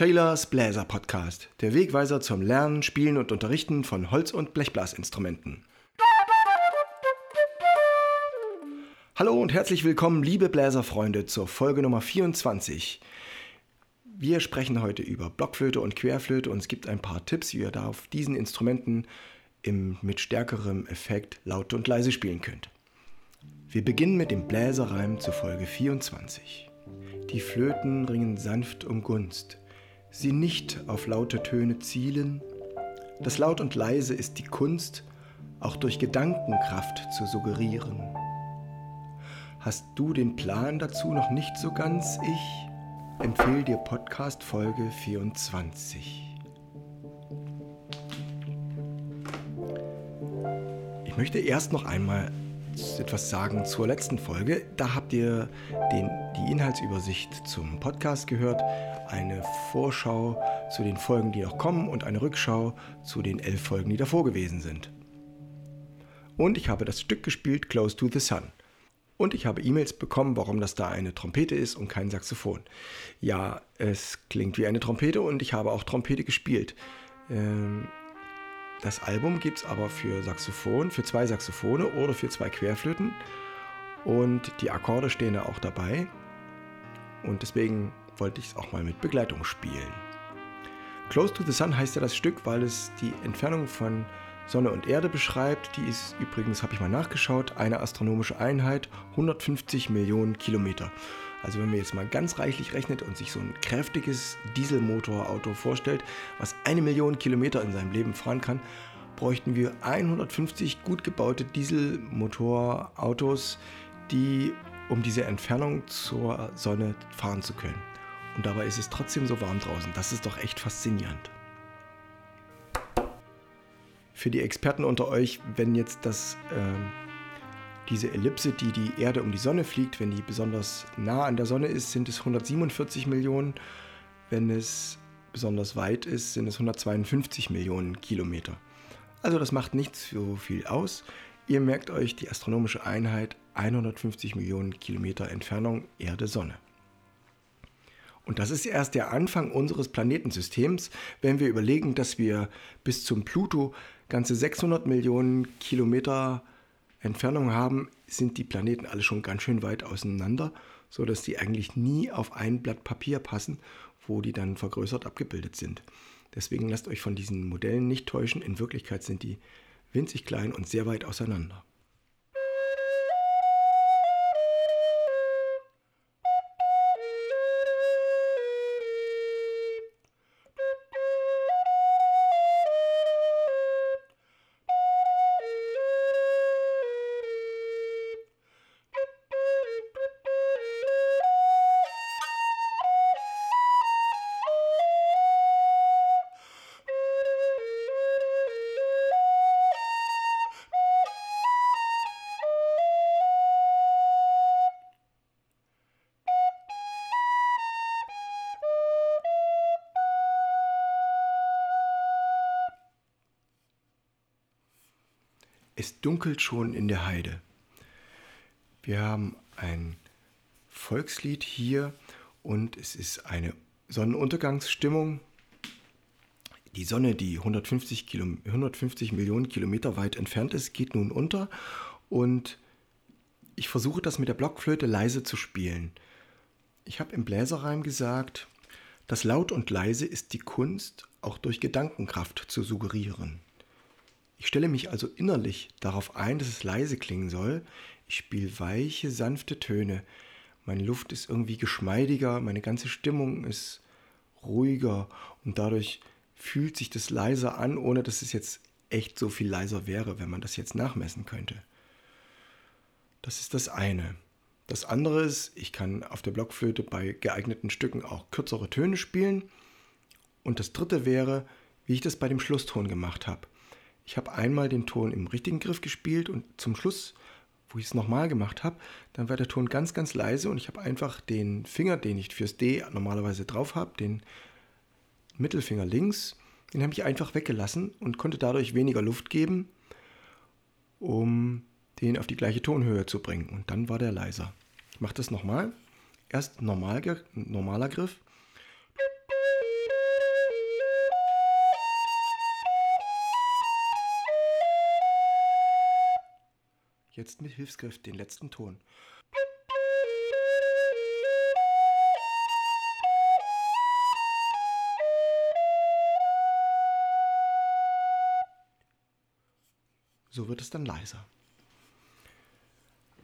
Taylors Bläser Podcast, der Wegweiser zum Lernen, Spielen und Unterrichten von Holz- und Blechblasinstrumenten. Hallo und herzlich willkommen, liebe Bläserfreunde, zur Folge Nummer 24. Wir sprechen heute über Blockflöte und Querflöte und es gibt ein paar Tipps, wie ihr da auf diesen Instrumenten im, mit stärkerem Effekt laut und leise spielen könnt. Wir beginnen mit dem Bläserreim zu Folge 24. Die Flöten ringen sanft um Gunst sie nicht auf laute Töne zielen. Das Laut und Leise ist die Kunst, auch durch Gedankenkraft zu suggerieren. Hast du den Plan dazu noch nicht so ganz? Ich empfehle dir Podcast Folge 24. Ich möchte erst noch einmal etwas sagen zur letzten Folge. Da habt ihr den, Inhaltsübersicht zum Podcast gehört eine Vorschau zu den Folgen, die noch kommen und eine Rückschau zu den elf Folgen, die davor gewesen sind. Und ich habe das Stück gespielt Close to the Sun. Und ich habe E-Mails bekommen, warum das da eine Trompete ist und kein Saxophon. Ja, es klingt wie eine Trompete und ich habe auch Trompete gespielt. Ähm, das Album gibt es aber für Saxophon, für zwei Saxophone oder für zwei Querflöten. Und die Akkorde stehen da auch dabei. Und deswegen wollte ich es auch mal mit Begleitung spielen. Close to the Sun heißt ja das Stück, weil es die Entfernung von Sonne und Erde beschreibt. Die ist übrigens, habe ich mal nachgeschaut, eine astronomische Einheit, 150 Millionen Kilometer. Also wenn man jetzt mal ganz reichlich rechnet und sich so ein kräftiges Dieselmotorauto vorstellt, was eine Million Kilometer in seinem Leben fahren kann, bräuchten wir 150 gut gebaute Dieselmotorautos, die um diese Entfernung zur Sonne fahren zu können. Und dabei ist es trotzdem so warm draußen. Das ist doch echt faszinierend. Für die Experten unter euch, wenn jetzt das, äh, diese Ellipse, die die Erde um die Sonne fliegt, wenn die besonders nah an der Sonne ist, sind es 147 Millionen. Wenn es besonders weit ist, sind es 152 Millionen Kilometer. Also das macht nicht so viel aus. Ihr merkt euch die astronomische Einheit 150 Millionen Kilometer Entfernung Erde-Sonne. Und das ist erst der Anfang unseres Planetensystems, wenn wir überlegen, dass wir bis zum Pluto ganze 600 Millionen Kilometer Entfernung haben, sind die Planeten alle schon ganz schön weit auseinander, sodass die eigentlich nie auf ein Blatt Papier passen, wo die dann vergrößert abgebildet sind. Deswegen lasst euch von diesen Modellen nicht täuschen, in Wirklichkeit sind die winzig klein und sehr weit auseinander. Es dunkelt schon in der Heide. Wir haben ein Volkslied hier und es ist eine Sonnenuntergangsstimmung. Die Sonne, die 150, Kilo, 150 Millionen Kilometer weit entfernt ist, geht nun unter und ich versuche das mit der Blockflöte leise zu spielen. Ich habe im Bläserreim gesagt, das Laut und Leise ist die Kunst, auch durch Gedankenkraft zu suggerieren. Ich stelle mich also innerlich darauf ein, dass es leise klingen soll. Ich spiele weiche, sanfte Töne. Meine Luft ist irgendwie geschmeidiger, meine ganze Stimmung ist ruhiger und dadurch fühlt sich das leiser an, ohne dass es jetzt echt so viel leiser wäre, wenn man das jetzt nachmessen könnte. Das ist das eine. Das andere ist, ich kann auf der Blockflöte bei geeigneten Stücken auch kürzere Töne spielen. Und das dritte wäre, wie ich das bei dem Schlusston gemacht habe. Ich habe einmal den Ton im richtigen Griff gespielt und zum Schluss, wo ich es nochmal gemacht habe, dann war der Ton ganz, ganz leise und ich habe einfach den Finger, den ich fürs D normalerweise drauf habe, den Mittelfinger links, den habe ich einfach weggelassen und konnte dadurch weniger Luft geben, um den auf die gleiche Tonhöhe zu bringen. Und dann war der leiser. Ich mache das nochmal. Erst normal, normaler Griff. Jetzt mit Hilfsgriff den letzten Ton. So wird es dann leiser.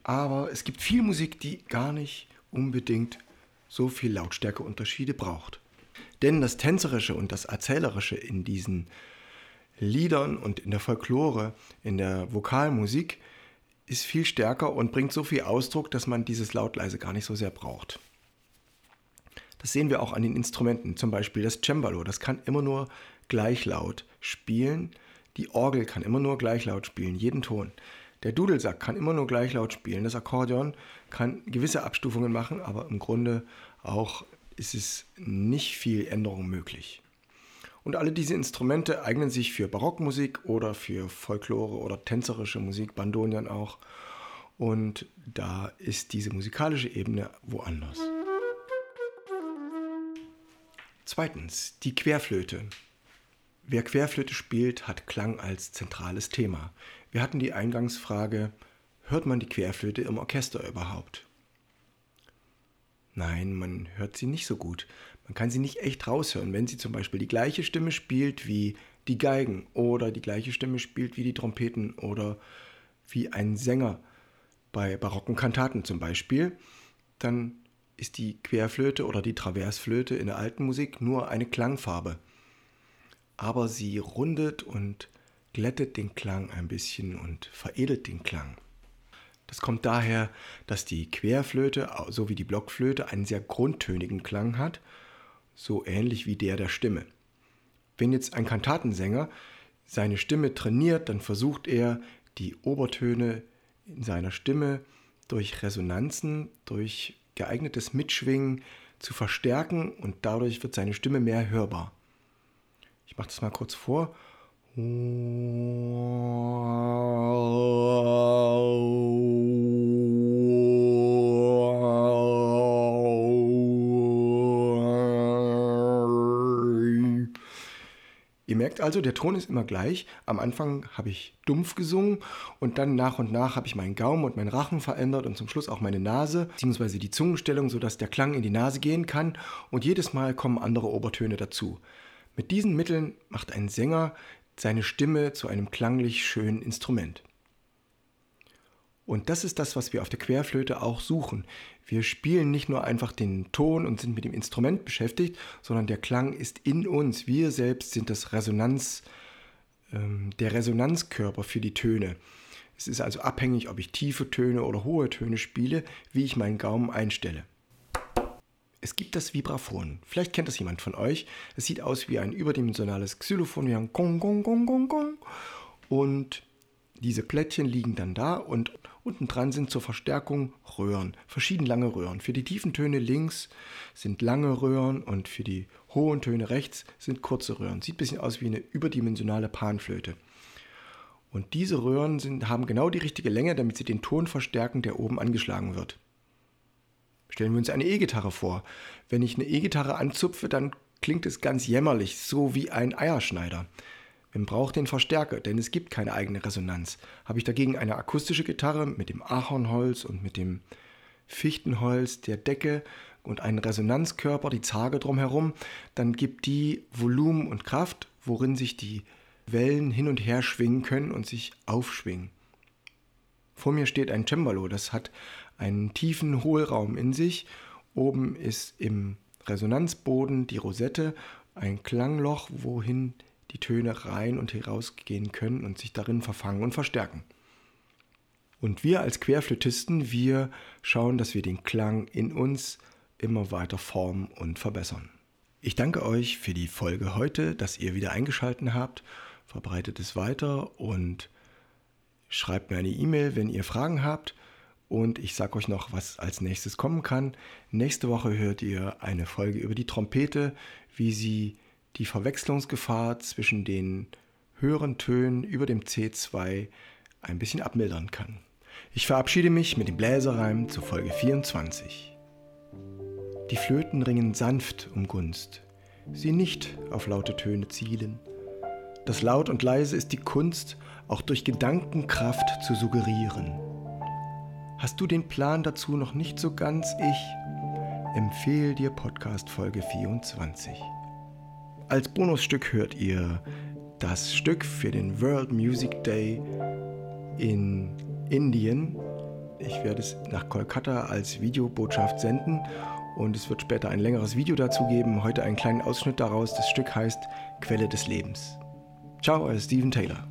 Aber es gibt viel Musik, die gar nicht unbedingt so viel Lautstärkeunterschiede braucht. Denn das Tänzerische und das Erzählerische in diesen Liedern und in der Folklore, in der Vokalmusik ist viel stärker und bringt so viel Ausdruck, dass man dieses Lautleise gar nicht so sehr braucht. Das sehen wir auch an den Instrumenten, zum Beispiel das Cembalo, das kann immer nur gleich laut spielen, die Orgel kann immer nur gleich laut spielen, jeden Ton. Der Dudelsack kann immer nur gleich laut spielen, das Akkordeon kann gewisse Abstufungen machen, aber im Grunde auch ist es nicht viel Änderung möglich. Und alle diese Instrumente eignen sich für Barockmusik oder für Folklore oder tänzerische Musik, Bandonian auch. Und da ist diese musikalische Ebene woanders. Zweitens, die Querflöte. Wer Querflöte spielt, hat Klang als zentrales Thema. Wir hatten die Eingangsfrage, hört man die Querflöte im Orchester überhaupt? Nein, man hört sie nicht so gut. Man kann sie nicht echt raushören, wenn sie zum Beispiel die gleiche Stimme spielt wie die Geigen oder die gleiche Stimme spielt wie die Trompeten oder wie ein Sänger bei barocken Kantaten zum Beispiel, dann ist die Querflöte oder die Traversflöte in der alten Musik nur eine Klangfarbe. Aber sie rundet und glättet den Klang ein bisschen und veredelt den Klang. Das kommt daher, dass die Querflöte so wie die Blockflöte einen sehr grundtönigen Klang hat, so ähnlich wie der der Stimme. Wenn jetzt ein Kantatensänger seine Stimme trainiert, dann versucht er, die Obertöne in seiner Stimme durch Resonanzen, durch geeignetes Mitschwingen zu verstärken und dadurch wird seine Stimme mehr hörbar. Ich mache das mal kurz vor. Merkt also, der Ton ist immer gleich. Am Anfang habe ich dumpf gesungen und dann nach und nach habe ich meinen Gaumen und meinen Rachen verändert und zum Schluss auch meine Nase, beziehungsweise die Zungenstellung, sodass der Klang in die Nase gehen kann und jedes Mal kommen andere Obertöne dazu. Mit diesen Mitteln macht ein Sänger seine Stimme zu einem klanglich schönen Instrument. Und das ist das, was wir auf der Querflöte auch suchen. Wir spielen nicht nur einfach den Ton und sind mit dem Instrument beschäftigt, sondern der Klang ist in uns. Wir selbst sind das Resonanz, ähm, der Resonanzkörper für die Töne. Es ist also abhängig, ob ich tiefe Töne oder hohe Töne spiele, wie ich meinen Gaumen einstelle. Es gibt das Vibraphon. Vielleicht kennt das jemand von euch. Es sieht aus wie ein überdimensionales Xylophon, wie ein Gong, Gong, Gong, Gong, Gong. Und diese Plättchen liegen dann da und unten dran sind zur Verstärkung Röhren, verschieden lange Röhren. Für die tiefen Töne links sind lange Röhren und für die hohen Töne rechts sind kurze Röhren. Sieht ein bisschen aus wie eine überdimensionale Panflöte. Und diese Röhren sind, haben genau die richtige Länge, damit sie den Ton verstärken, der oben angeschlagen wird. Stellen wir uns eine E-Gitarre vor. Wenn ich eine E-Gitarre anzupfe, dann klingt es ganz jämmerlich, so wie ein Eierschneider. Man braucht den Verstärker, denn es gibt keine eigene Resonanz. Habe ich dagegen eine akustische Gitarre mit dem Ahornholz und mit dem Fichtenholz der Decke und einen Resonanzkörper, die Zarge drumherum, dann gibt die Volumen und Kraft, worin sich die Wellen hin und her schwingen können und sich aufschwingen. Vor mir steht ein Cembalo, das hat einen tiefen Hohlraum in sich. Oben ist im Resonanzboden die Rosette, ein Klangloch, wohin die Töne rein und herausgehen können und sich darin verfangen und verstärken. Und wir als Querflötisten, wir schauen, dass wir den Klang in uns immer weiter formen und verbessern. Ich danke euch für die Folge heute, dass ihr wieder eingeschaltet habt. Verbreitet es weiter und schreibt mir eine E-Mail, wenn ihr Fragen habt. Und ich sage euch noch, was als nächstes kommen kann. Nächste Woche hört ihr eine Folge über die Trompete, wie sie die Verwechslungsgefahr zwischen den höheren Tönen über dem C2 ein bisschen abmildern kann. Ich verabschiede mich mit dem Bläserreim zu Folge 24. Die Flöten ringen sanft um Gunst, sie nicht auf laute Töne zielen. Das Laut und Leise ist die Kunst, auch durch Gedankenkraft zu suggerieren. Hast du den Plan dazu noch nicht so ganz? Ich empfehle dir Podcast Folge 24. Als Bonusstück hört ihr das Stück für den World Music Day in Indien. Ich werde es nach Kolkata als Videobotschaft senden und es wird später ein längeres Video dazu geben. Heute einen kleinen Ausschnitt daraus. Das Stück heißt Quelle des Lebens. Ciao, euer Steven Taylor.